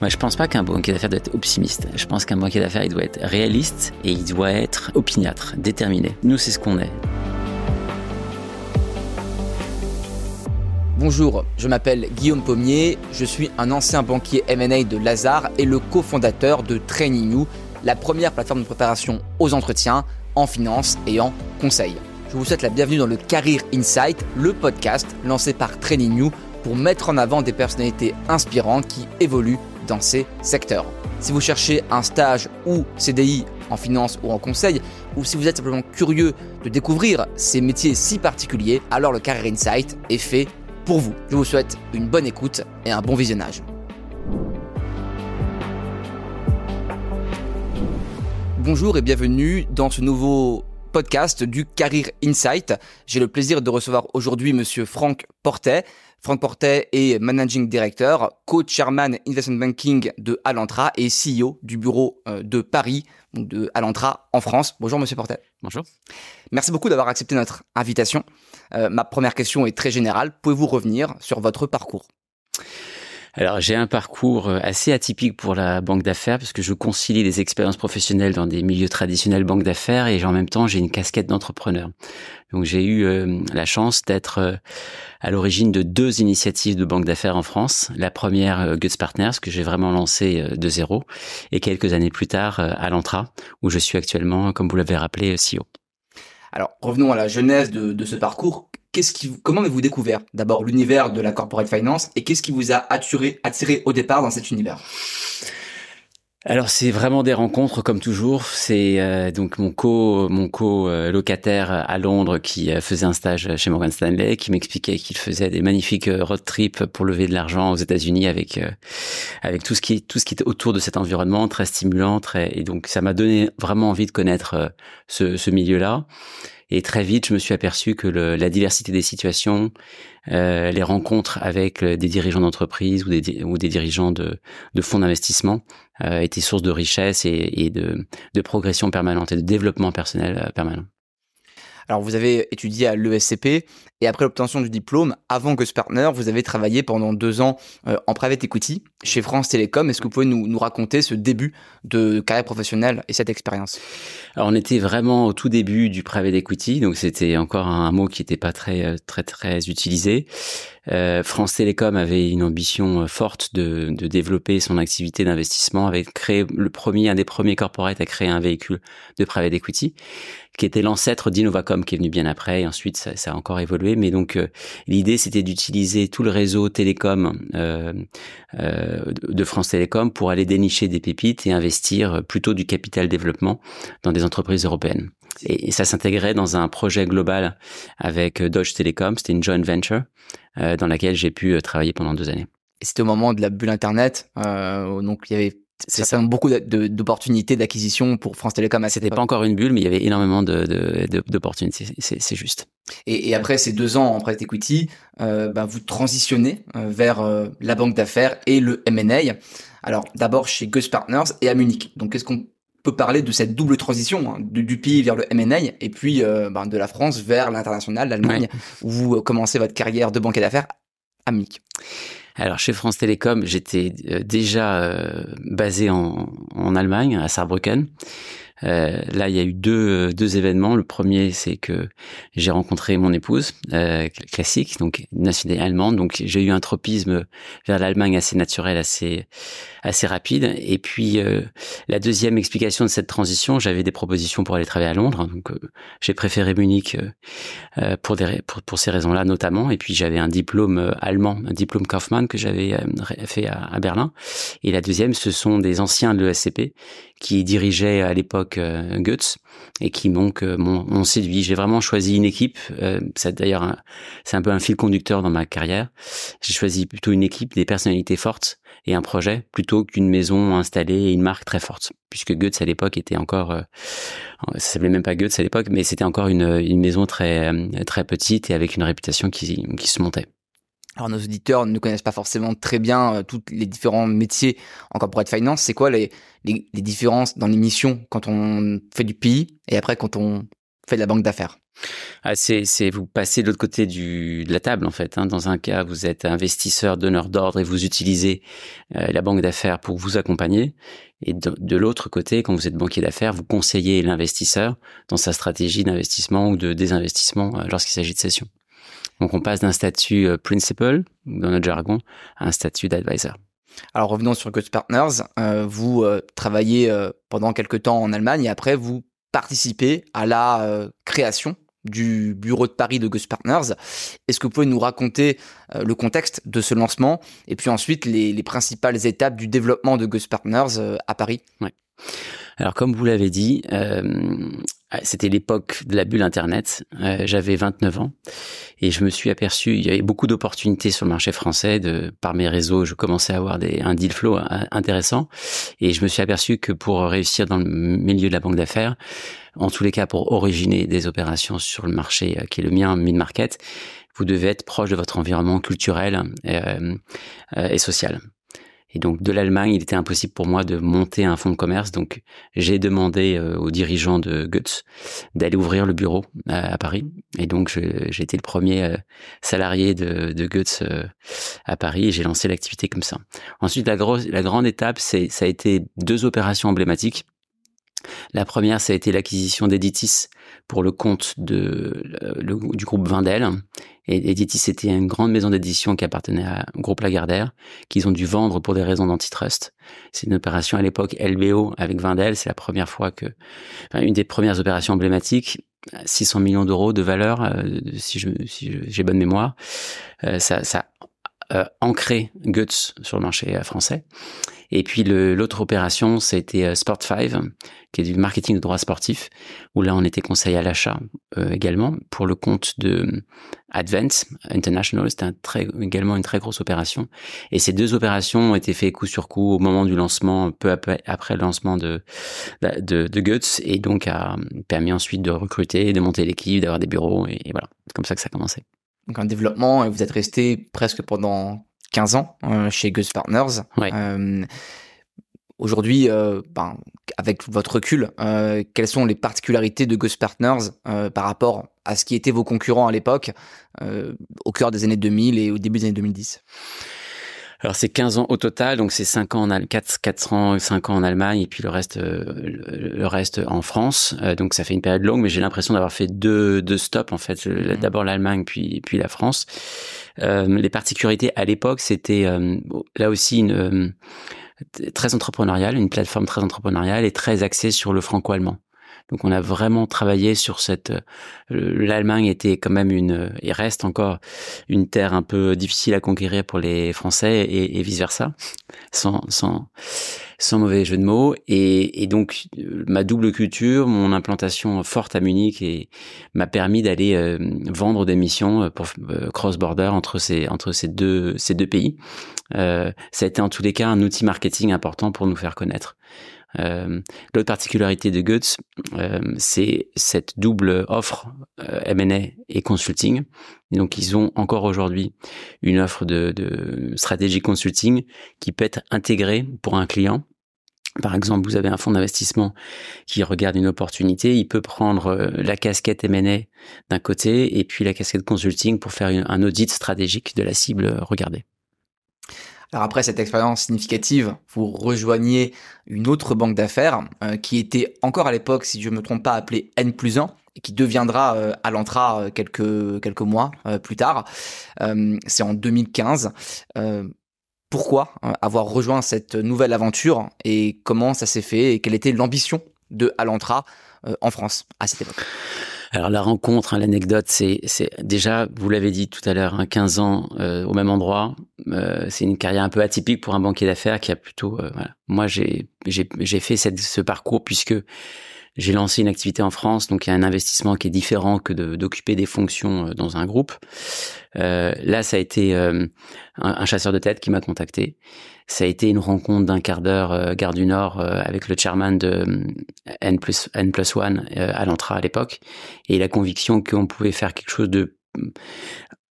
Moi, je pense pas qu'un banquier d'affaires doit être optimiste. Je pense qu'un banquier d'affaires, il doit être réaliste et il doit être opiniâtre, déterminé. Nous, c'est ce qu'on est. Bonjour, je m'appelle Guillaume Pommier, je suis un ancien banquier M&A de Lazare et le cofondateur de Training You, la première plateforme de préparation aux entretiens en finance et en conseil. Je vous souhaite la bienvenue dans le Career Insight, le podcast lancé par Training You pour mettre en avant des personnalités inspirantes qui évoluent dans ces secteurs. Si vous cherchez un stage ou CDI en finance ou en conseil, ou si vous êtes simplement curieux de découvrir ces métiers si particuliers, alors le Career Insight est fait pour vous. Je vous souhaite une bonne écoute et un bon visionnage. Bonjour et bienvenue dans ce nouveau podcast du Career Insight. J'ai le plaisir de recevoir aujourd'hui monsieur Franck Portet. Franck Portet est Managing Director, Co-Chairman Investment Banking de Alantra et CEO du bureau euh, de Paris, de Alantra en France. Bonjour Monsieur Portet. Bonjour. Merci beaucoup d'avoir accepté notre invitation. Euh, ma première question est très générale. Pouvez-vous revenir sur votre parcours? Alors j'ai un parcours euh, assez atypique pour la banque d'affaires parce que je concilie des expériences professionnelles dans des milieux traditionnels banque d'affaires et en même temps j'ai une casquette d'entrepreneur. Donc j'ai eu euh, la chance d'être euh, à l'origine de deux initiatives de banque d'affaires en France. La première Guts Partners que j'ai vraiment lancée de zéro et quelques années plus tard à l'Entra où je suis actuellement comme vous l'avez rappelé CEO. Alors revenons à la genèse de, de ce parcours qu'est-ce comment avez-vous découvert d'abord l'univers de la corporate finance et qu'est-ce qui vous a attiré, au départ dans cet univers? Alors c'est vraiment des rencontres comme toujours. C'est euh, donc mon co mon co euh, à Londres qui euh, faisait un stage chez Morgan Stanley, qui m'expliquait qu'il faisait des magnifiques road trips pour lever de l'argent aux États-Unis avec tout ce qui tout autour de cet environnement très stimulant, très et donc ça m'a donné vraiment envie de connaître ce, ce milieu-là. Et très vite, je me suis aperçu que la diversité des situations, euh, les rencontres avec euh, des dirigeants d'entreprise ou des, des dirigeants de, de fonds d'investissement euh, étaient source de richesse et, de, progression permanente et de développement personnel euh, permanent. Alors vous avez étudié à l'ESCP et après l'obtention du diplôme, avant que ce Partner, vous avez travaillé pendant deux ans euh, en private equity chez France Télécom. Est-ce que vous pouvez nous, nous, raconter ce début de carrière professionnelle et cette expérience? Alors on était vraiment au tout début du private equity, donc c'était encore un mot qui n'était pas très euh, très très utilisé. Euh, France Télécom avait une ambition euh, forte de, de développer son activité d'investissement, avait créé le premier, un des premiers corporates à créer un véhicule de private equity, qui était l'ancêtre d'Innovacom, qui est venu bien après, et ensuite ça, a encore évolué. Mais donc euh, l'idée, c'était d'utiliser tout le réseau télécom de France Télécom pour aller dénicher des pépites et investir plutôt du capital développement dans des entreprises européennes. Et, ça s'intégrait dans un projet global avec Deutsche Telekom, c'était une joint venture euh, dans laquelle j'ai pu euh, travailler pendant deux années. Et c'était au moment de la bulle Internet, euh, donc il y avait c'est ça beaucoup d'opportunités d'acquisition pour France Télécom. C'était pas encore une bulle, mais il y avait énormément d'opportunités. De, c'est juste. Et, et, après ces deux ans en private equity, euh, bah, vous transitionnez euh, vers euh, la banque d'affaires et le M&A. Alors d'abord chez Gus Partners et à Munich. Donc qu'est-ce qu'on peut parler de cette double transition hein, du, pays vers le M&A et puis euh, ben, de la France vers l'international, l'Allemagne, où vous commencez votre carrière de banquier d'affaires à Munich. Alors chez France Télécom, j'étais euh, déjà euh, basé en, en, Allemagne, à Saarbrücken. Euh, là, il y a eu deux, deux événements. Le premier, c'est que j'ai rencontré mon épouse, euh, classique, donc nationalité allemande. Donc, j'ai eu un tropisme vers l'Allemagne assez naturel, assez assez rapide. Et puis, euh, la deuxième explication de cette transition, j'avais des propositions pour aller travailler à Londres. Donc, euh, j'ai préféré Munich euh, pour, des, pour, pour ces raisons-là notamment. Et puis, j'avais un diplôme allemand, un diplôme Kaufmann que j'avais fait à Berlin. Et la deuxième, ce sont des anciens de l'ESCP qui dirigeaient à l'époque euh, Guts et qui donc euh, m'ont séduit. J'ai vraiment choisi une équipe. Euh, c'est d'ailleurs c'est un peu un fil conducteur dans ma carrière. J'ai choisi plutôt une équipe, des personnalités fortes et un projet plutôt qu'une maison installée et une marque très forte. Puisque Guts à l'époque était encore, ça s'appelait même pas Guts à l'époque, mais c'était encore une, une maison très très petite et avec une réputation qui, qui se montait. Alors nos auditeurs ne connaissent pas forcément très bien euh, tous les différents métiers en corporate finance. C'est quoi les, les, les, différences dans les missions quand on fait du PI et après quand on fait de la banque d'affaires? Ah, c'est, vous passez de l'autre côté du, de la table en fait. Hein. Dans un cas, vous êtes investisseur, donneur d'ordre et vous utilisez euh, la banque d'affaires pour vous accompagner. Et de, l'autre côté, quand vous êtes banquier d'affaires, vous conseillez l'investisseur dans sa stratégie d'investissement ou de désinvestissement euh, lorsqu'il s'agit de cession. Donc on passe d'un statut euh, principal, dans notre jargon, à un statut d'advisor. Alors revenons sur Good Partners. vous travaillez pendant quelques temps en Allemagne et après vous participez à la création du bureau de Paris de Gus Partners. Est-ce que vous pouvez nous raconter euh, le contexte de ce lancement et puis ensuite les, principales étapes du développement de Gus Partners euh, à Paris? Ouais. Alors comme vous l'avez dit, euh, c'était l'époque de la bulle Internet. J'avais 29 ans et je me suis aperçu, il y avait beaucoup d'opportunités sur le marché français. De, par mes réseaux, je commençais à avoir des, un deal flow intéressant et je me suis aperçu que pour réussir dans le milieu de la banque d'affaires, en tous les cas pour originer des opérations sur le marché euh, qui est le mien, mid-market, vous devez être proche de votre environnement culturel euh, euh, et social. Et donc de l'Allemagne, il était impossible pour moi de monter un fonds de commerce. Donc j'ai demandé aux dirigeants de Guts d'aller ouvrir le bureau à, Paris. Et donc j'ai été le premier salarié de, de Guts à Paris et j'ai lancé l'activité comme ça. Ensuite, la, grosse, la grande étape, ça a été deux opérations emblématiques. La première, ça a été l'acquisition d'Editis pour le compte de, du groupe Vindel. Et Editis était une grande maison d'édition qui appartenait au groupe Lagardère, qu'ils ont dû vendre pour des raisons d'antitrust. C'est une opération à l'époque LBO avec Vindel. C'est la première fois que, enfin, une des premières opérations emblématiques. 600 millions d'euros de valeur, euh, si j'ai bonne mémoire. Euh, ça, ça euh, ancré Guts sur le marché français. Et puis l'autre opération, c'était euh, Sport 5, qui est du marketing de droits sportifs, où là on était conseil à l'achat euh, également pour le compte de euh, Advent International. C'était un également une très grosse opération. Et ces deux opérations ont été faites coup sur coup au moment du lancement, peu après le lancement de, de, de Guts, et donc a permis ensuite de recruter, de monter l'équipe, d'avoir des bureaux, et, et voilà, c'est comme ça que ça a commencé. Donc un développement, et vous êtes resté presque pendant 15 ans euh, chez Gus Partners. Euh, aujourd'hui, euh, ben, avec votre recul, quelles sont les particularités de Gus Partners par rapport à ce qui étaient vos concurrents à l'époque, au cœur des années 2000 et au début des années 2010 alors c'est 15 ans au total, donc c'est 5 ans en 4, 4 ans, 5 ans en Allemagne et puis le reste, le, reste en France. donc ça fait une période longue, mais j'ai l'impression d'avoir fait deux, deux stops en fait. Mmh. D'abord l'Allemagne, puis puis la France. Euh, les particularités à l'époque, c'était euh, là aussi une euh, très entrepreneuriale, une plateforme très entrepreneuriale et très axée sur le franco-allemand. Donc on a vraiment travaillé sur cette. L'Allemagne était quand même une et reste encore une terre un peu difficile à conquérir pour les Français et, vice versa, sans sans sans mauvais jeu de mots. Et, donc, euh, ma double culture, mon implantation forte à Munich et m'a permis d'aller euh, vendre des missions euh, pour cross-border entre ces entre ces deux ces deux pays. Euh, ça a été en tous les cas un outil marketing important pour nous faire connaître. Euh, L'autre particularité de Guts, euh, c'est cette double offre euh, M&A et consulting. Donc, ils ont encore aujourd'hui une offre de, de stratégie consulting qui peut être intégrée pour un client par exemple, vous avez un fonds d'investissement qui regarde une opportunité, il peut prendre la casquette M&A d'un côté et puis la casquette consulting pour faire un audit stratégique de la cible regardée. Alors après cette expérience significative, vous rejoignez une autre banque d'affaires euh, qui était encore à l'époque, si je ne me trompe pas, appelée N plus 1 et qui deviendra euh, euh, quelques quelques mois plus tard. C'est en 2015. pourquoi avoir rejoint cette nouvelle aventure et comment ça s'est fait et quelle était l'ambition de Alantra en France à cette époque? Alors la rencontre, hein, l'anecdote, c'est, déjà, vous l'avez dit tout à l'heure, hein, 15 ans euh, au même endroit. Euh, c'est une carrière un peu atypique pour un banquier d'affaires qui a plutôt. Euh, voilà. Moi, j'ai, fait cette, ce parcours puisque j'ai lancé une activité en France, donc il y a un investissement qui est différent que d'occuper des fonctions dans un groupe. là, ça a été un, un, chasseur de tête qui m'a contacté ça a été une rencontre d'un quart d'heure euh, Gare du Nord euh, avec le chairman de euh, N plus N plus One à l'entra à l'époque et la conviction qu'on pouvait faire quelque chose de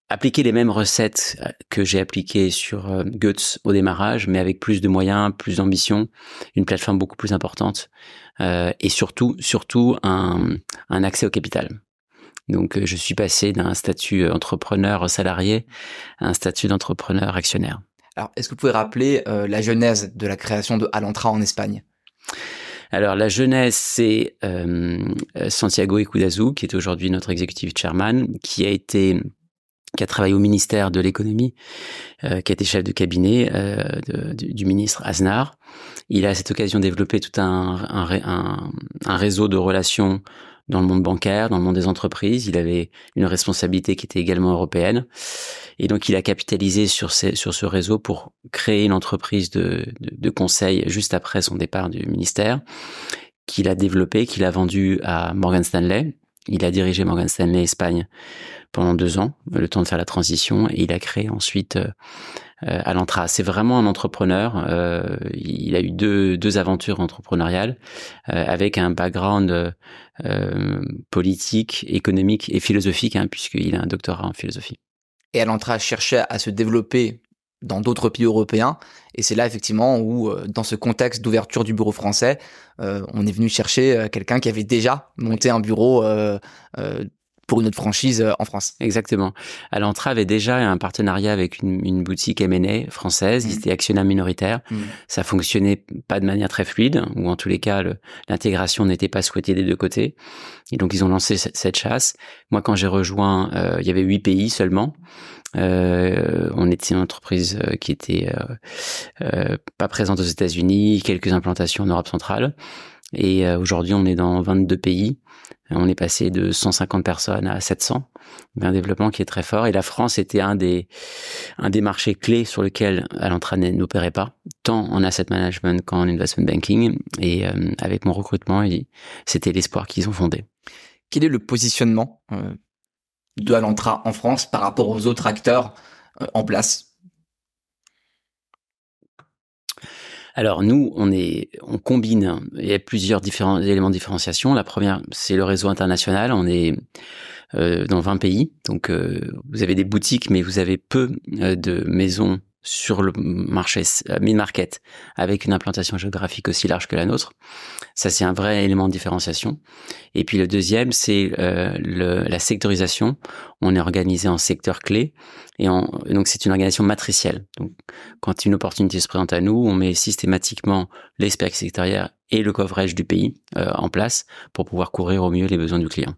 appliquer les mêmes recettes que j'ai appliquées sur Guts au démarrage, mais avec plus de moyens, plus d'ambition, une plateforme beaucoup plus importante et surtout, surtout un, un accès au capital. Donc je suis passé d'un statut entrepreneur salarié à un statut d'entrepreneur actionnaire. Alors, est-ce que vous pouvez rappeler la genèse de la création de Alantra en Espagne? Alors la jeunesse, c'est euh, Santiago Ikudazu, qui est aujourd'hui notre executive chairman, qui a été qui a travaillé au ministère de l'économie, euh, qui a été chef de cabinet euh, du, ministre Aznar. Il a à cette occasion développé tout un, réseau de relations dans le monde bancaire, dans le monde des entreprises. Il avait une responsabilité qui était également européenne. Et donc, il a capitalisé sur, ce réseau pour créer une entreprise de, de, conseil juste après son départ du ministère, qu'il a développé, qu'il a vendu à Morgan Stanley. Il a dirigé Morgan Stanley Espagne pendant deux ans, le temps de faire la transition, et il a créé ensuite euh, euh Alantra. C'est vraiment un entrepreneur. Euh, il a eu deux, deux aventures entrepreneuriales euh, avec un background euh, politique, économique et philosophique, hein, puisqu'il a un doctorat en philosophie et Alantra cherchait à se développer dans d'autres pays européens. Et c'est là effectivement où, euh, dans ce contexte d'ouverture du bureau français, euh, on est venu chercher euh, quelqu'un qui avait déjà monté un bureau pour une autre franchise en France. Exactement. Alantra avait déjà un partenariat avec une, boutique M&A française. Ils mmh. étaient actionnaires minoritaires. Mmh. Ça fonctionnait pas de manière très fluide, ou en tous les cas, l'intégration n'était pas souhaitée des deux côtés. Et donc, ils ont lancé cette chasse. Moi, quand j'ai rejoint, il y avait huit pays seulement. Euh, on était une entreprise euh, qui était euh, pas présente aux États-Unis, quelques implantations en Europe centrale. Et aujourd'hui, on est dans 22 pays. On est passé de 150 personnes à 700. Un développement qui est très fort. Et la France était un des, un des marchés clés sur lequel Alantra n'opérait pas, tant en asset management qu'en investment banking. Et avec mon recrutement, c'était l'espoir qu'ils ont fondé. Quel est le positionnement de Alantra en France par rapport aux autres acteurs euh, en place? Alors nous, on est, on combine. Il y a plusieurs différents éléments de différenciation. La première, c'est le réseau international. On est euh, dans 20 pays, donc euh, vous avez des boutiques, mais vous avez peu de maisons sur le marché euh, mid-market avec une implantation géographique aussi large que la nôtre. Ça, c'est un vrai élément de différenciation. Et puis le deuxième, c'est euh, la sectorisation. On est organisé en secteurs clés et, donc c'est une organisation matricielle. Donc quand une opportunité se présente à nous, on met systématiquement l'expert sectoriel et le coverage du pays euh, en place pour pouvoir couvrir au mieux les besoins du client.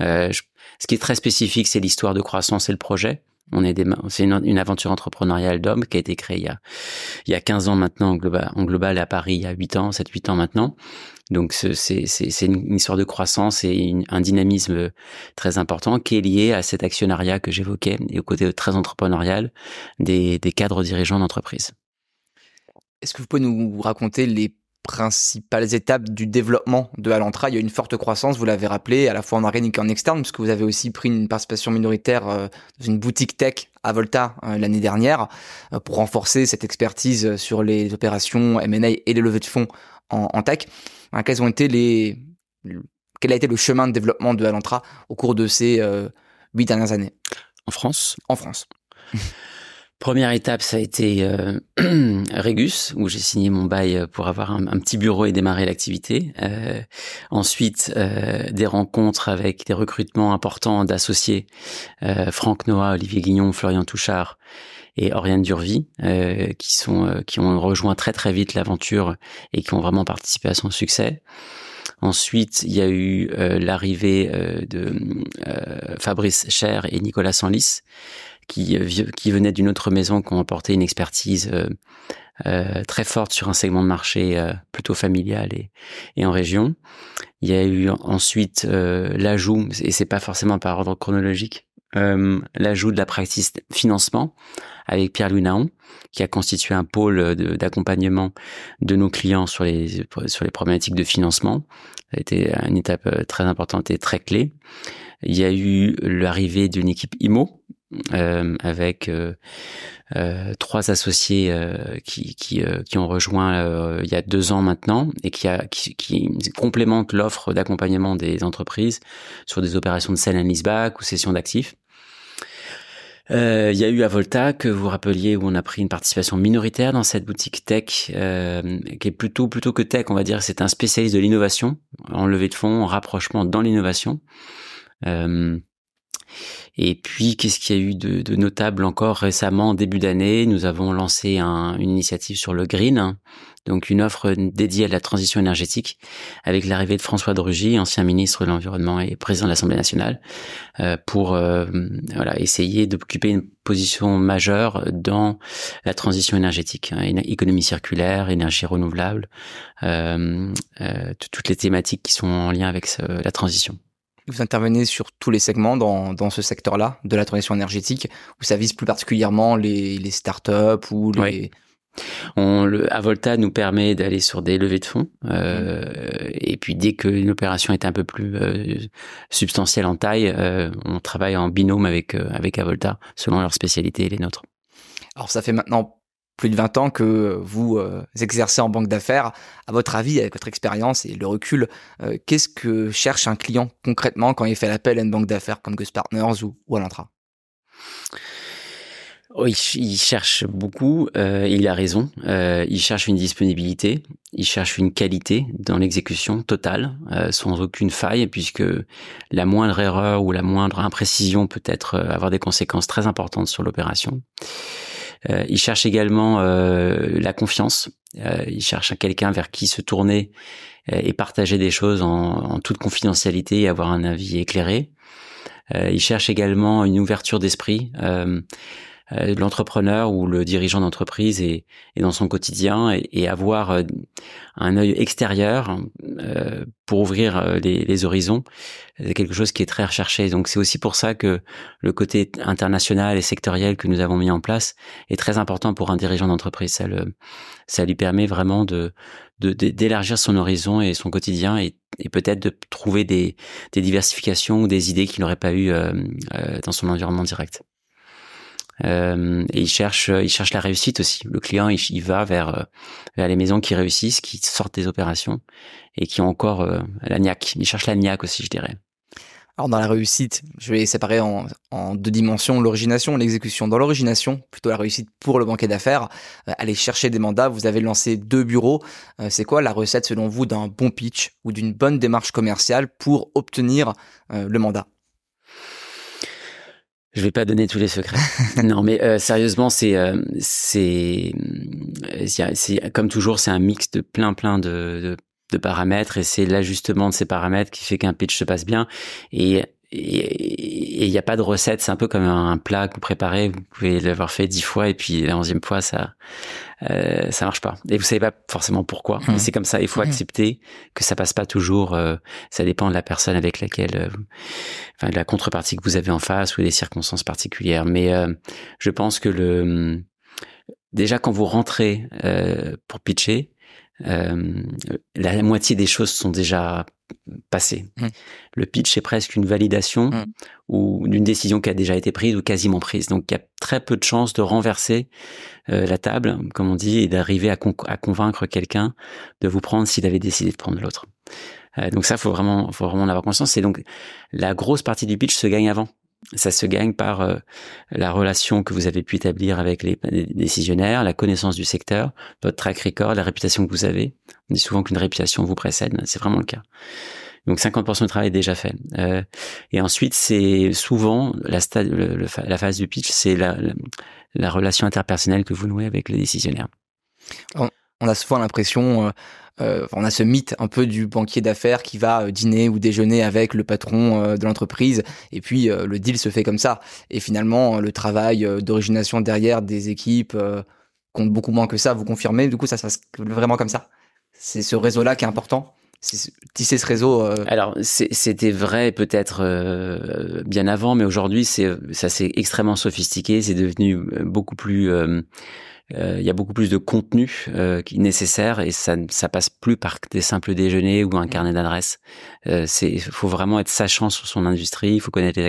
ce qui est très spécifique, c'est l'histoire de croissance et le projet. On est c'est une, aventure entrepreneuriale d'homme qui a été créée il y a, il y a 15 ans maintenant en global, en global à Paris, il y a 8 ans, 7-8 ans maintenant. Donc c'est une histoire de croissance et un dynamisme très important qui est lié à cet actionnariat que j'évoquais et au côté très entrepreneurial des, des cadres dirigeants d'entreprise. Est-ce que vous pouvez nous raconter les principales étapes du développement de Alantra. Il y a une forte croissance, vous l'avez rappelé, à la fois en organique et en externe, puisque vous avez aussi pris une participation minoritaire euh, dans une boutique tech à Volta euh, l'année dernière euh, pour renforcer cette expertise sur les opérations M&A et les levées de fonds en, tech. quels ont été les, quel a été le chemin de développement de Alantra au cours de ces huit dernières années? En France? En France. Première étape, ça a été euh, Régus, où j'ai signé mon bail pour avoir un, petit bureau et démarrer l'activité. Euh, ensuite, euh, des rencontres avec des recrutements importants d'associés, euh, Franck Noah, Olivier Guignon, Florian Touchard et Oriane Durvie, qui sont qui ont rejoint très très vite l'aventure et qui ont vraiment participé à son succès. Ensuite, il y a eu l'arrivée de Fabrice Cher et Nicolas Sanlis, qui, euh, qui venaient d'une autre maison, qui ont apporté une expertise euh, euh, très forte sur un segment de marché plutôt familial et, et, en région. Il y a eu ensuite l'ajout, et c'est pas forcément par ordre chronologique, l'ajout de la practice financement avec Pierre-Louis qui a constitué un pôle d'accompagnement de, nos clients sur les, sur les problématiques de financement. Ça a été une étape très importante et très clé. Il y a eu l'arrivée d'une équipe IMO, euh, avec euh, euh, trois associés qui, qui, qui, ont rejoint il y a deux ans maintenant et qui, a, qui, qui complémentent l'offre d'accompagnement des entreprises sur des opérations de sell and leaseback ou cession d'actifs. Euh, il y a eu Avolta que vous rappeliez où on a pris une participation minoritaire dans cette boutique tech euh, qui est plutôt plutôt que tech on va dire c'est un spécialiste de l'innovation en levée de fonds en rapprochement dans l'innovation et puis, qu'est-ce qu'il y a eu de, de, notable encore récemment, début d'année? Nous avons lancé un, une initiative sur le green, donc une offre dédiée à la transition énergétique, avec l'arrivée de François de Rugy, ancien ministre de l'Environnement et président de l'Assemblée nationale, euh, pour euh, voilà, essayer d'occuper une position majeure dans la transition énergétique, hein, économie circulaire, énergie renouvelable, euh, euh toutes les thématiques qui sont en lien avec la transition. Vous intervenez sur tous les segments dans, dans ce secteur-là de la transition énergétique, où ça vise plus particulièrement les, les startups ou les... On, le, Avolta nous permet d'aller sur des levées de fonds. Euh, et puis dès qu'une opération est un peu plus euh, substantielle en taille, euh, on travaille en binôme avec, euh, avec Avolta, selon leur spécialité et les nôtres. Alors ça fait maintenant plus de 20 ans que vous euh, exercez en banque d'affaires. À votre avis, avec votre expérience et le recul, euh, qu'est-ce que cherche un client concrètement quand il fait l'appel à une banque d'affaires comme Gus Partners ou, ou à l'Intra il cherche beaucoup, euh, il a raison. il cherche une disponibilité, il cherche une qualité dans l'exécution totale, sans aucune faille, puisque la moindre erreur ou la moindre imprécision peut être avoir des conséquences très importantes sur l'opération. Euh, il cherche également euh, la confiance. Euh, il cherche quelqu'un vers qui se tourner et partager des choses en, en, toute confidentialité et avoir un avis éclairé. il cherche également une ouverture d'esprit. Euh, l'entrepreneur ou le dirigeant d'entreprise est, dans son quotidien et, avoir euh, un œil extérieur euh, pour ouvrir les, les horizons, c'est quelque chose qui est très recherché. Donc c'est aussi pour ça que le côté international et sectoriel que nous avons mis en place est très important pour un dirigeant d'entreprise. Ça, le, ça lui permet vraiment de d'élargir son horizon et son quotidien et, et peut-être de trouver des, des diversifications ou des idées qu'il n'aurait pas eues dans son environnement direct. Euh, et il cherche, il cherche la réussite aussi. Le client, il, va vers, euh, vers les maisons qui réussissent, qui sortent des opérations et qui ont encore euh, la niaque. Il cherche la niaque aussi, je dirais. Alors dans la réussite, je vais séparer en, deux dimensions, l'origination, l'exécution. Dans l'origination, plutôt la réussite pour le banquier d'affaires, euh, aller chercher des mandats, vous avez lancé deux bureaux. Euh, c'est quoi la recette selon vous d'un bon pitch ou d'une bonne démarche commerciale pour obtenir le mandat? Je vais pas donner tous les secrets. non, mais euh, sérieusement, c'est euh, c'est c'est comme toujours, c'est un mix de plein plein de, de, de paramètres et c'est l'ajustement de ces paramètres qui fait qu'un pitch se passe bien. Et et il n'y a pas de recette, c'est un peu comme un plat que vous préparez, vous pouvez l'avoir fait dix fois et puis la onzième fois ça euh, ça marche pas. Et vous savez pas forcément pourquoi. Mmh. C'est comme ça, il faut mmh. accepter que ça passe pas toujours. Euh, ça dépend de la personne avec laquelle, euh, enfin de la contrepartie que vous avez en face ou des circonstances particulières. Mais euh, je pense que le déjà quand vous rentrez pour pitcher, la moitié des choses sont déjà passé. Mmh. Le pitch est presque une validation mmh. ou d'une décision qui a déjà été prise ou quasiment prise. Donc il y a très peu de chances de renverser euh, la table, comme on dit, et d'arriver à, convaincre quelqu'un de vous prendre s'il avait décidé de prendre l'autre. Euh, donc ça, faut vraiment, faut vraiment en avoir conscience. Et donc la grosse partie du pitch se gagne avant. Ça se gagne par euh, la relation que vous avez pu établir avec les, décisionnaires, la connaissance du secteur, votre track record, la réputation que vous avez. On dit souvent qu'une réputation vous précède, c'est vraiment le cas. Donc 50% du travail est déjà fait. Euh, et ensuite, c'est souvent la, stade, la phase du pitch, c'est la, la, relation interpersonnelle que vous nouez avec les décisionnaires. On, a souvent l'impression... Euh euh, on a ce mythe un peu du banquier d'affaires qui va euh, dîner ou déjeuner avec le patron de l'entreprise et puis le deal se fait comme ça. Et finalement, le travail d'origination derrière des équipes compte beaucoup moins que ça. Vous confirmez? Du coup, ça se passe vraiment comme ça? C'est ce réseau-là qui est important? Tisser ce réseau Alors c'était vrai peut-être bien avant, mais aujourd'hui ça c'est extrêmement sophistiqué, c'est devenu beaucoup plus il y a beaucoup plus de contenu euh, qui est nécessaire et ça ça passe plus par des simples déjeuners ou un mmh. carnet d'adresses. Euh, c'est il faut vraiment être sachant sur son industrie, il faut connaître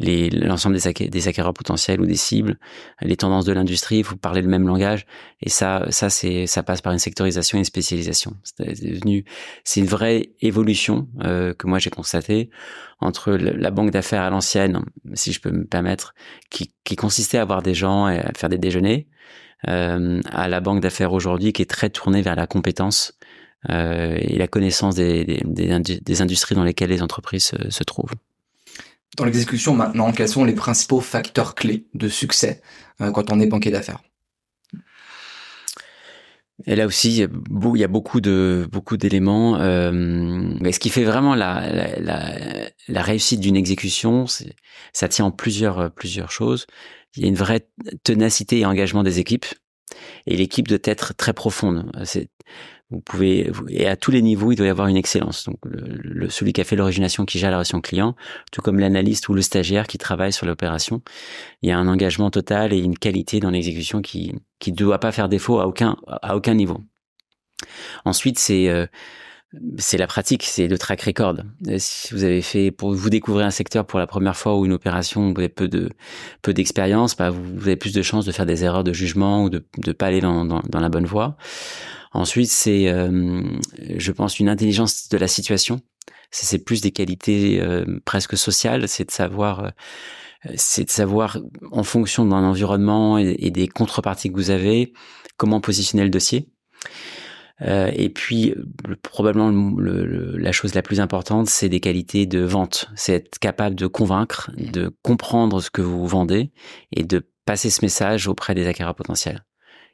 les l'ensemble des, des acquéreurs potentiels ou des cibles, les tendances de l'industrie, il faut parler le même langage et ça ça c'est ça passe par une sectorisation et une spécialisation. C'est devenu c'est une vraie évolution euh, que moi j'ai constaté entre la banque d'affaires à l'ancienne, si je peux me permettre, qui, qui consistait à avoir des gens et à faire des déjeuners, euh, à la banque d'affaires aujourd'hui qui est très tournée vers la compétence euh, et la connaissance des, des, des, industries dans lesquelles les entreprises se, se trouvent. Dans l'exécution maintenant, quels sont les principaux facteurs clés de succès quand on est banquier d'affaires? Et là aussi, il y a beaucoup de beaucoup d'éléments. Euh, mais ce qui fait vraiment la, la, la, réussite d'une exécution, ça tient en plusieurs plusieurs choses. Il y a une vraie ténacité et engagement des équipes, et l'équipe doit être très profonde. Vous pouvez et à tous les niveaux il doit y avoir une excellence. Donc le, celui qui a fait l'origination qui gère la relation client tout comme l'analyste ou le stagiaire qui travaille sur l'opération il y a un engagement total et une qualité dans l'exécution qui qui ne doit pas faire défaut à aucun à aucun niveau. Ensuite c'est euh, c'est la pratique, c'est le track record. Si vous avez fait, pour vous découvrir un secteur pour la première fois ou une opération, vous avez peu de peu d'expérience, bah vous, avez plus de chances de faire des erreurs de jugement ou de ne pas aller dans, dans, dans la bonne voie. Ensuite, c'est, euh, je pense, une intelligence de la situation. C'est plus des qualités euh, presque sociales. C'est de savoir, euh, c'est de savoir en fonction d'un environnement et, des contreparties que vous avez, comment positionner le dossier. Et puis, probablement la chose la plus importante, c'est des qualités de vente. C'est être capable de convaincre, de comprendre ce que vous vendez et de passer ce message auprès des acquéreurs potentiels.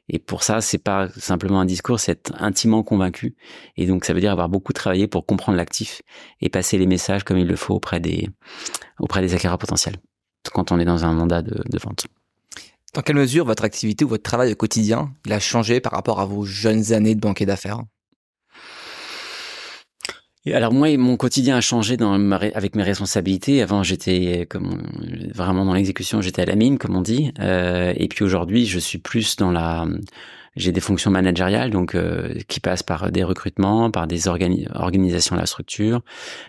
Et pour ça, c'est pas simplement un discours, c'est être intimement convaincu. Et donc, ça veut dire avoir beaucoup travaillé pour comprendre l'actif et passer les messages comme il le faut auprès des, auprès des acquéreurs potentiels quand on est dans un mandat de, de vente. Dans quelle mesure votre activité ou votre travail au quotidien il a changé par rapport à vos jeunes années de banquier d'affaires? Alors moi, mon quotidien a changé avec mes responsabilités. Avant, j'étais vraiment dans l'exécution, j'étais à la mine, comme on dit. Euh, et puis aujourd'hui, je suis plus dans la j'ai des fonctions managériales, donc euh, qui passent par des recrutements, par des organisations de la structure,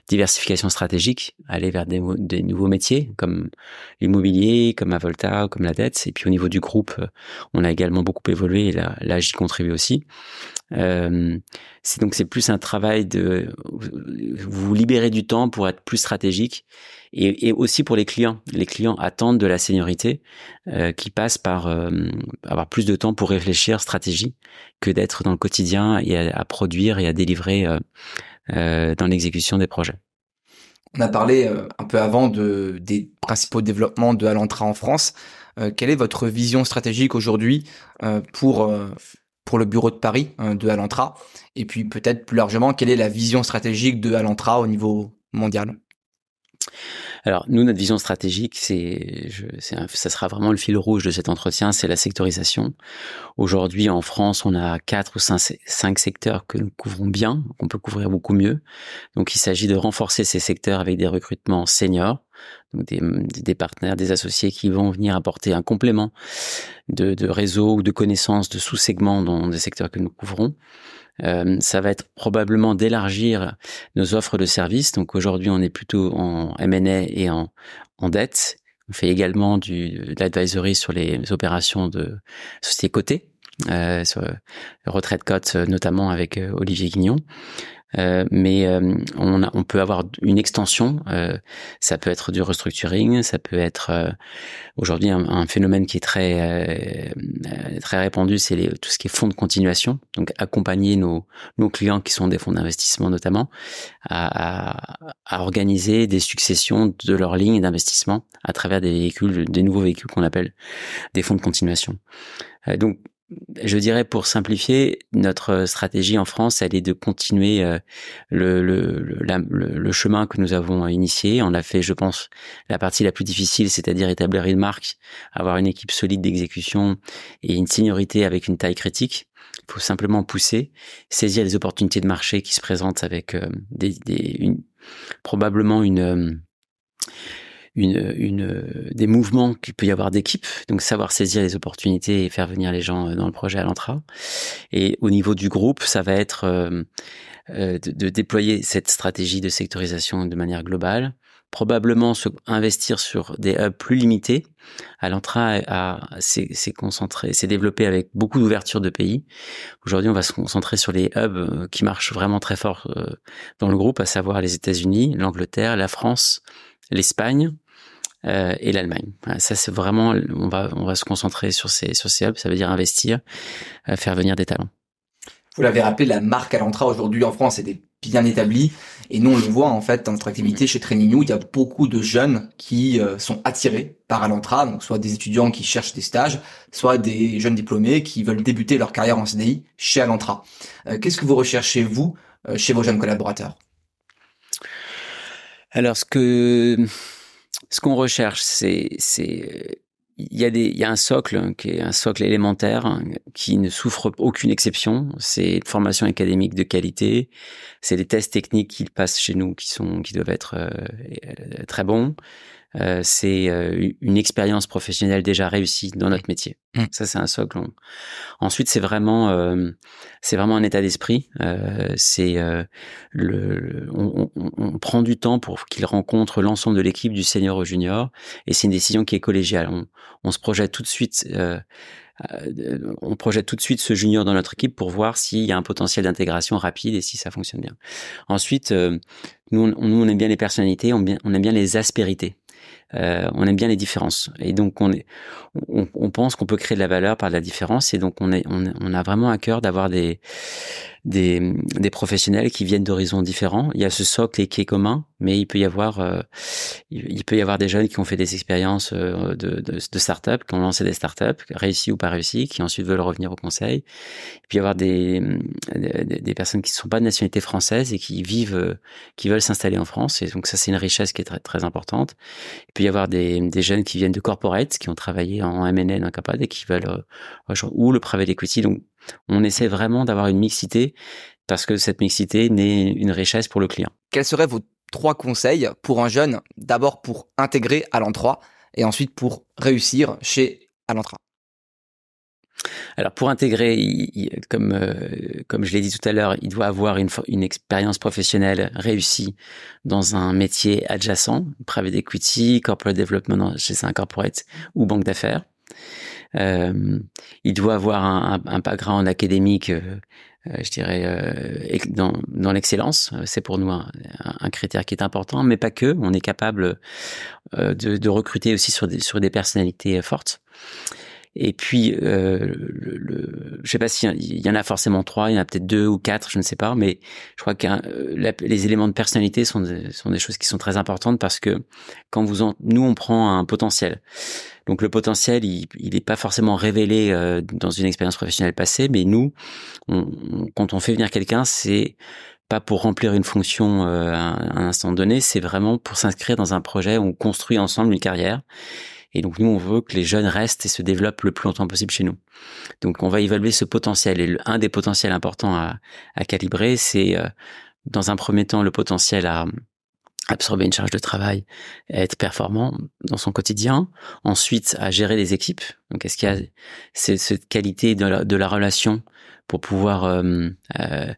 diversification stratégique, aller vers des, des nouveaux métiers comme l'immobilier, comme Avolta, comme la dette. Et puis au niveau du groupe, on a également beaucoup évolué. Et là, là j'y contribue aussi. Euh, c'est donc c'est plus un travail de vous libérer du temps pour être plus stratégique et, et aussi pour les clients. Les clients attendent de la seniorité euh, qui passe par euh, avoir plus de temps pour réfléchir stratégie que d'être dans le quotidien et à, produire et à délivrer euh, euh, dans l'exécution des projets. On a parlé un peu avant de, des principaux développements de Alantra en France. quelle est votre vision stratégique aujourd'hui pour pour le bureau de Paris hein, de Alantra. Et puis peut-être plus largement, quelle est la vision stratégique de Alantra au niveau mondial? Alors nous, notre vision stratégique, c'est, ça sera vraiment le fil rouge de cet entretien, c'est la sectorisation. Aujourd'hui, en France, on a quatre ou cinq, secteurs que nous couvrons bien, qu'on peut couvrir beaucoup mieux. Donc il s'agit de renforcer ces secteurs avec des recrutements seniors, des, des, partenaires, des associés qui vont venir apporter un complément de, de réseau ou de connaissances de sous-segments dans des secteurs que nous couvrons. Euh, ça va être probablement d'élargir nos offres de services. Donc aujourd'hui, on est plutôt en M&A et en, en dette. On fait également du, de l'advisory sur les opérations de sociétés cotées, euh, sur retraite cote notamment avec euh, Olivier Guignon. Euh, mais euh, on, a, on, peut avoir une extension. Euh, ça peut être du restructuring, ça peut être aujourd'hui un, un, phénomène qui est très très répandu, c'est tout ce qui est fonds de continuation. Donc accompagner nos, nos clients qui sont des fonds d'investissement notamment à, à, à, organiser des successions de leurs lignes d'investissement à travers des véhicules, des nouveaux véhicules qu'on appelle des fonds de continuation. donc je dirais pour simplifier, notre stratégie en France, elle est de continuer euh, le, le, le, chemin que nous avons initié. On a fait, je pense, la partie la plus difficile, c'est-à-dire établir une marque, avoir une équipe solide d'exécution et une seniorité avec une taille critique. Il faut simplement pousser, saisir les opportunités de marché qui se présentent avec euh, des, des probablement une euh, une, une, des mouvements qu'il peut y avoir d'équipe, donc savoir saisir les opportunités et faire venir les gens euh, dans le projet à l'entra. Et au niveau du groupe, ça va être euh, euh, de, de, déployer cette stratégie de sectorisation de manière globale, probablement se investir sur des hubs plus limités. À l'entra, s'est concentré, s'est développé avec beaucoup d'ouverture de pays. Aujourd'hui, on va se concentrer sur les hubs qui marchent vraiment très fort dans le groupe, à savoir les États-Unis, l'Angleterre, la France, l'Espagne, euh, et l'Allemagne. ça c'est vraiment, on va on va se concentrer sur ces sur ces hubs. Ça veut dire investir, euh, faire venir des talents. Vous l'avez rappelé, la marque Alantra aujourd'hui en France est bien établie Et nous, on le voit en fait dans notre activité chez Training New, il y a beaucoup de jeunes qui euh, sont attirés par Alantra, donc soit des étudiants qui cherchent des stages, soit des jeunes diplômés qui veulent débuter leur carrière en CDI chez Alantra. Euh, qu'est-ce que vous recherchez vous chez vos jeunes collaborateurs? Alors ce que ce qu'on recherche, c'est c'est il y a des il y a un socle qui est un socle élémentaire qui ne souffre aucune exception. C'est une formation académique de qualité. C'est des tests techniques qu'ils passent chez nous qui sont qui doivent être euh, très bons. Euh, c'est euh, une expérience professionnelle déjà réussie dans notre métier. Mmh. Ça, c'est un socle. Ensuite, c'est vraiment, euh, c'est vraiment un état d'esprit. c'est le, on, on, on, prend du temps pour qu'il rencontre l'ensemble de l'équipe du senior au junior, et c'est une décision qui est collégiale. On, on se projette tout de suite. on projette tout de suite ce junior dans notre équipe pour voir s'il y a un potentiel d'intégration rapide et si ça fonctionne bien. Ensuite, nous, on, nous, on aime bien les personnalités, on, on aime bien les aspérités. Euh, on aime bien les différences. Et donc, on, est, on, pense qu'on peut créer de la valeur par de la différence. Et donc, on, est, on, a vraiment à cœur d'avoir des, des, des, professionnels qui viennent d'horizons différents. Il y a ce socle qui est commun, mais il peut y avoir, euh, il peut y avoir des jeunes qui ont fait des expériences euh, de, de, de start-up, qui ont lancé des start-up, réussies ou pas réussies, qui ensuite veulent revenir au conseil. Il peut y avoir des, des, des personnes qui ne sont pas de nationalité française et qui vivent, qui veulent s'installer en France. Et donc, ça, c'est une richesse qui est très, très importante. Il peut y avoir des, des jeunes qui viennent de corporate, qui ont travaillé en M&A dans Capad et qui veulent, ou le private equity. On essaie vraiment d'avoir une mixité parce que cette mixité n'est une richesse pour le client. Quels seraient vos trois conseils pour un jeune, d'abord pour intégrer à l'entrée et ensuite pour réussir chez Alantra alors pour intégrer, comme euh, comme je l'ai dit tout à l'heure, il doit avoir une, une expérience professionnelle réussie dans un métier adjacent, private equity, corporate development chez un corporate ou banque d'affaires. Euh, il doit avoir un, un, background académique, euh, euh, je dirais, dans, dans l'excellence. C'est pour nous un, un, critère qui est important, mais pas que. On est capable de, de recruter aussi sur des, sur des personnalités fortes. Et puis, euh, le, le, je sais pas s'il y en a forcément trois, il y en a peut-être deux ou quatre, je ne sais pas, mais je crois que les éléments de personnalité sont des, sont des choses qui sont très importantes parce que quand vous en, nous on prend un potentiel. Donc le potentiel, il n'est pas forcément révélé euh, dans une expérience professionnelle passée, mais nous, on, quand on fait venir quelqu'un, c'est pas pour remplir une fonction euh, à un instant donné, c'est vraiment pour s'inscrire dans un projet où on construit ensemble une carrière. Et donc nous, on veut que les jeunes restent et se développent le plus longtemps possible chez nous. Donc on va évaluer ce potentiel. Et un des potentiels importants à, à calibrer, c'est euh, dans un premier temps le potentiel à absorber une charge de travail, être performant dans son quotidien. Ensuite, à gérer les équipes. Donc, est-ce qu'il y a cette qualité de la relation pour pouvoir euh, euh,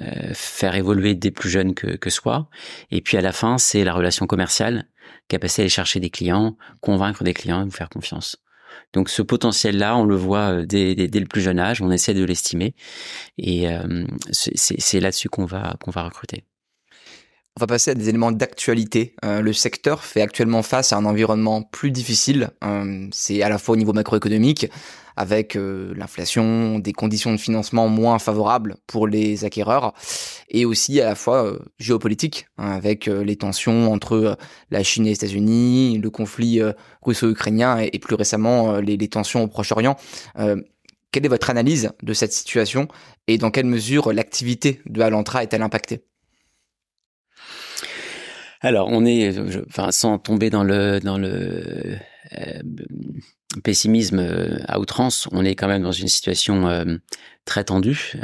euh, faire évoluer des plus jeunes que, que soi. Et puis à la fin, c'est la relation commerciale, capacité à aller chercher des clients, convaincre des clients et vous faire confiance. Donc ce potentiel-là, on le voit euh, dès, dès, le plus jeune âge, on essaie de l'estimer et euh, c'est là-dessus qu'on va, qu'on va recruter. On va passer à des éléments d'actualité. Euh, le secteur fait actuellement face à un environnement plus difficile. Euh, c'est à la fois au niveau macroéconomique, avec euh, l'inflation, des conditions de financement moins favorables pour les acquéreurs, et aussi à la fois géopolitique, hein, avec les tensions entre la Chine et les États-Unis, le conflit russo-ukrainien et, et, plus récemment les, les, tensions au Proche-Orient. quelle est votre analyse de cette situation et dans quelle mesure l'activité de Alantra est-elle impactée? Alors, on est, enfin, sans tomber dans le dans le euh, pessimisme euh, à outrance, on est quand même dans une situation euh, très tendue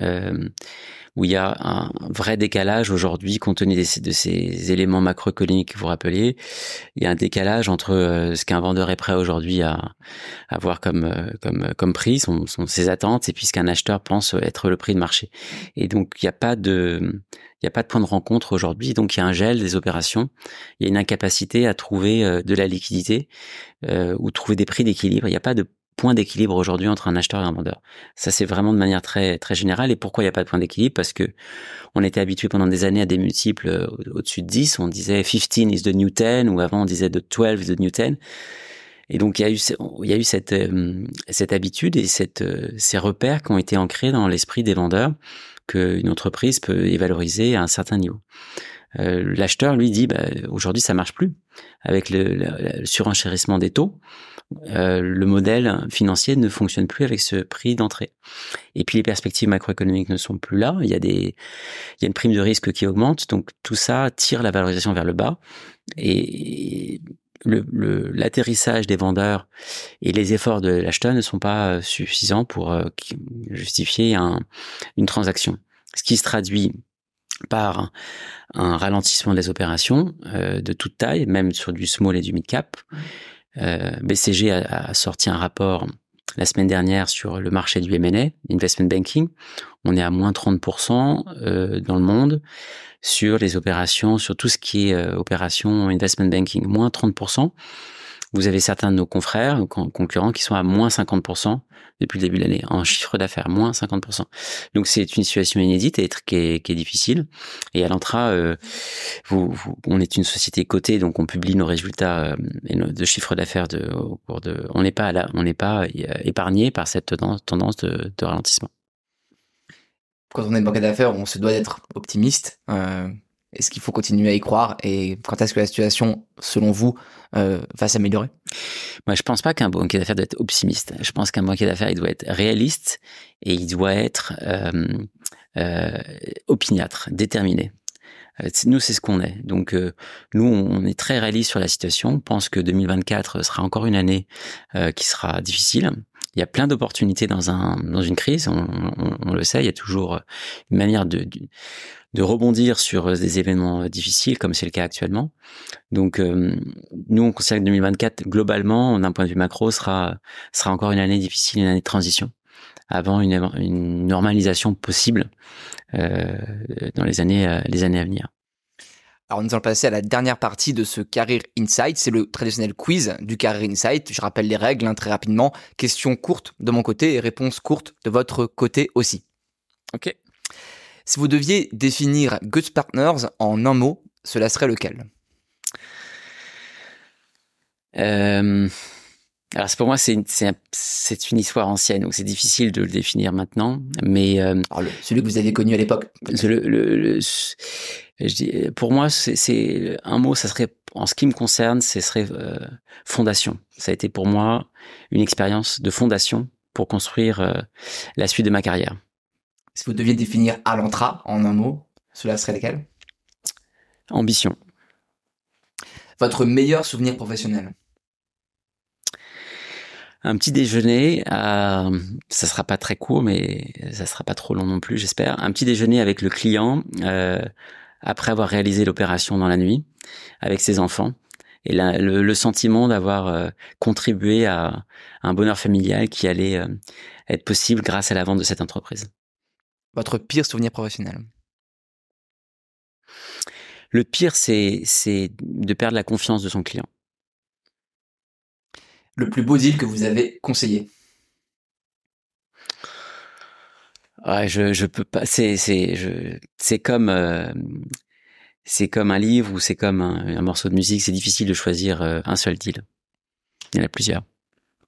où il y a un vrai décalage aujourd'hui, compte tenu de ces éléments macroéconomiques que vous rappeliez. Il y a un décalage entre ce qu'un vendeur est prêt aujourd'hui à avoir comme comme comme prix, son, ses attentes, et puis ce qu'un acheteur pense être le prix de marché. Et donc il n'y a pas de il n'y a pas de point de rencontre aujourd'hui, donc il y a un gel des opérations, il y a une incapacité à trouver euh, de la liquidité euh, ou trouver des prix d'équilibre. Il n'y a pas de point d'équilibre aujourd'hui entre un acheteur et un vendeur. Ça c'est vraiment de manière très très générale. Et pourquoi il n'y a pas de point d'équilibre? Parce que on était habitué pendant des années à des multiples euh, au-dessus de 10. On disait 15 is the new 10 ou avant on disait the 12 is the new 10. Et donc il y a eu il y a eu cette cette habitude et cette ces repères qui ont été ancrés dans l'esprit des vendeurs qu'une entreprise peut valoriser à un certain niveau. l'acheteur lui dit bah, aujourd'hui ça marche plus avec le, le surenchérissement des taux. Euh, le modèle financier ne fonctionne plus avec ce prix d'entrée. Et puis les perspectives macroéconomiques ne sont plus là. Il y a des, il y a une prime de risque qui augmente. Donc tout ça tire la valorisation vers le bas. Et l'atterrissage des vendeurs et les efforts de l'acheteur ne sont pas euh, suffisants pour euh, justifier une transaction. Ce qui se traduit par un ralentissement des opérations de toute taille, même sur du small et du mid cap. Euh, BCG a, sorti un rapport la semaine dernière sur le marché du M&A, investment banking. On est à moins 30% euh, dans le monde sur les opérations, sur tout ce qui est euh, opération investment banking, moins 30%. Vous avez certains de nos confrères, concurrents, qui sont à moins 50% depuis le début de l'année, en chiffre d'affaires, moins 50%. Donc c'est une situation inédite et qui est, difficile. Et à l'entra, euh, vous, on est une société cotée, donc on publie nos résultats euh, de chiffre d'affaires de, au cours de. On n'est pas pas euh, épargné par cette tendance de, de, ralentissement. Quand on est une banque d'affaires, on se doit d'être optimiste. Euh, est-ce qu'il faut continuer à y croire Et quand est-ce que la situation, selon vous, euh, va s'améliorer? Moi, je pense pas qu'un banquier d'affaires doit être optimiste. Je pense qu'un banquier d'affaires, il doit être réaliste et il doit être euh, euh, opiniâtre, déterminé. Euh, nous, c'est ce qu'on est. Donc, nous, on est très réaliste sur la situation. On pense que 2024 sera encore une année qui sera difficile. Il y a plein d'opportunités dans un dans une crise. On, le sait. Il y a toujours une manière de de rebondir sur des événements difficiles comme c'est le cas actuellement. Donc nous on considère que 2024 globalement d'un point de vue macro sera sera encore une année difficile, une année de transition avant une, une normalisation possible euh, dans les années, euh, les années à venir. Alors nous allons passer à la dernière partie de ce Career Insight. C'est le traditionnel quiz du Career Insight. Je rappelle les règles hein, très rapidement. Questions courtes de mon côté et réponses courtes de votre côté aussi. Ok. Si vous deviez définir Good Partners en un mot, cela serait lequel? Euh, alors pour moi, c'est une, c'est une histoire ancienne, donc c'est difficile de le définir maintenant. Mais euh, celui que vous avez connu à l'époque. Le, le, pour moi, c'est un mot, ça serait en ce qui me concerne, ce serait euh, fondation. Ça a été pour moi une expérience de fondation pour construire euh, la suite de ma carrière. Si vous deviez définir Alantra en un mot, cela serait lequel? Ambition. Votre meilleur souvenir professionnel? Un petit déjeuner, à, ça sera pas très court, mais ça sera pas trop long non plus, j'espère. Un petit déjeuner avec le client euh, après avoir réalisé l'opération dans la nuit avec ses enfants et le, sentiment d'avoir euh, contribué à, un bonheur familial qui allait euh, être possible grâce à la vente de cette entreprise. Votre pire souvenir professionnel Le pire, c'est de perdre la confiance de son client le plus beau deal que vous avez conseillé Ouais, je je peux pas. C'est c'est je c'est comme euh, c'est comme un livre ou c'est comme un, morceau de musique. C'est difficile de choisir euh, un seul deal. Il y en a plusieurs.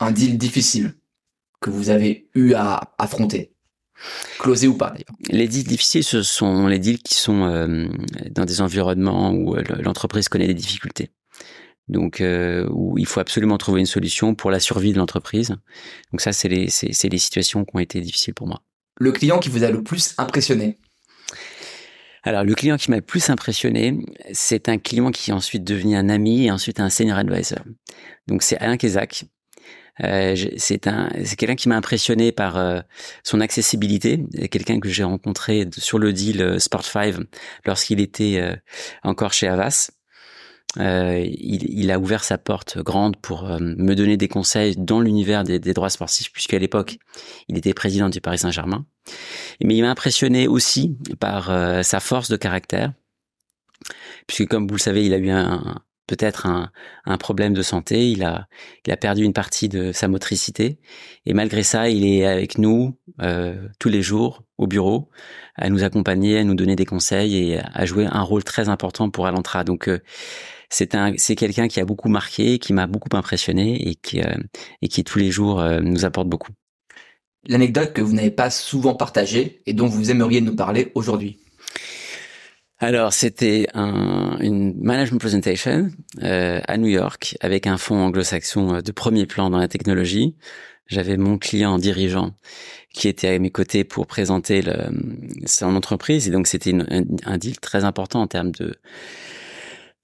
Un deal difficile que vous avez eu à affronter, closé ou pas d'ailleurs. Les deals difficiles, ce sont les deals qui sont euh, dans des environnements où l'entreprise connaît des difficultés donc euh, où il faut absolument trouver une solution pour la survie de l'entreprise. Donc ça, c'est les, c'est, les situations qui ont été difficiles pour moi. Le client qui vous a le plus impressionné? Alors, le client qui m'a le plus impressionné, c'est un client qui est ensuite devenu un ami et ensuite un senior advisor. Donc, c'est Alain Kezak. Euh, c'est un, c'est quelqu'un qui m'a impressionné par euh, son accessibilité. Quelqu'un que j'ai rencontré sur le deal euh, Sport 5 lorsqu'il était euh, encore chez Avas. Euh, il, il, a ouvert sa porte grande pour euh, me donner des conseils dans l'univers des, des, droits sportifs, puisqu'à l'époque, il était président du Paris Saint-Germain. Mais il m'a impressionné aussi par sa force de caractère, puisque comme vous le savez, il a eu un, peut-être un, un, problème de santé, il a, il a perdu une partie de sa motricité, et malgré ça, il est avec nous tous les jours au bureau, à nous accompagner, à nous donner des conseils et à jouer un rôle très important pour Alantra. Donc c'est un, c'est quelqu'un qui a beaucoup marqué, qui m'a beaucoup impressionné et qui, euh, et qui tous les jours euh, nous apporte beaucoup. L'anecdote que vous n'avez pas souvent partagée et dont vous aimeriez nous parler aujourd'hui. Alors, c'était un, une management presentation euh, à New York avec un fonds anglo-saxon euh, de premier plan dans la technologie. J'avais mon client dirigeant qui était à mes côtés pour présenter le, son entreprise et donc c'était un, deal très important en termes de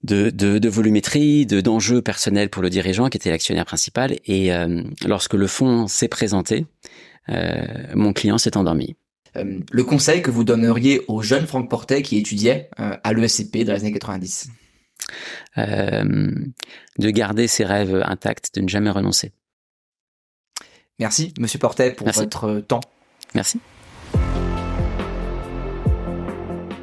de, de, de volumétrie, de d'enjeux personnels pour le dirigeant qui était l'actionnaire principal. Et euh, lorsque le fonds s'est présenté, euh, mon client s'est endormi. Euh, le conseil que vous donneriez aux jeunes Franck Portet qui étudiaient euh, à l'ESCP dans les années 90 euh, De garder ses rêves intacts, de ne jamais renoncer. Merci, Monsieur Portet, pour Merci. votre temps. Merci.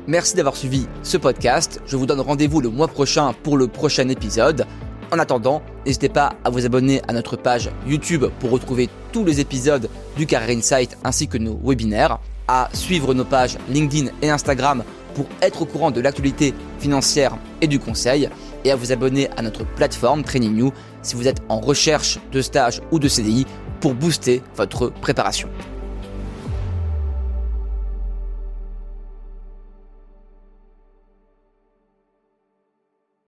Merci d'avoir suivi ce podcast. Je vous donne rendez-vous le mois prochain pour le prochain épisode. En attendant, n'hésitez pas à vous abonner à notre page YouTube pour retrouver tous les épisodes du Carrière Insight ainsi que nos webinaires, à suivre nos pages LinkedIn et Instagram pour être au courant de l'actualité financière et du conseil, et à vous abonner à notre plateforme Training New si vous êtes en recherche de stage ou de CDI pour booster votre préparation.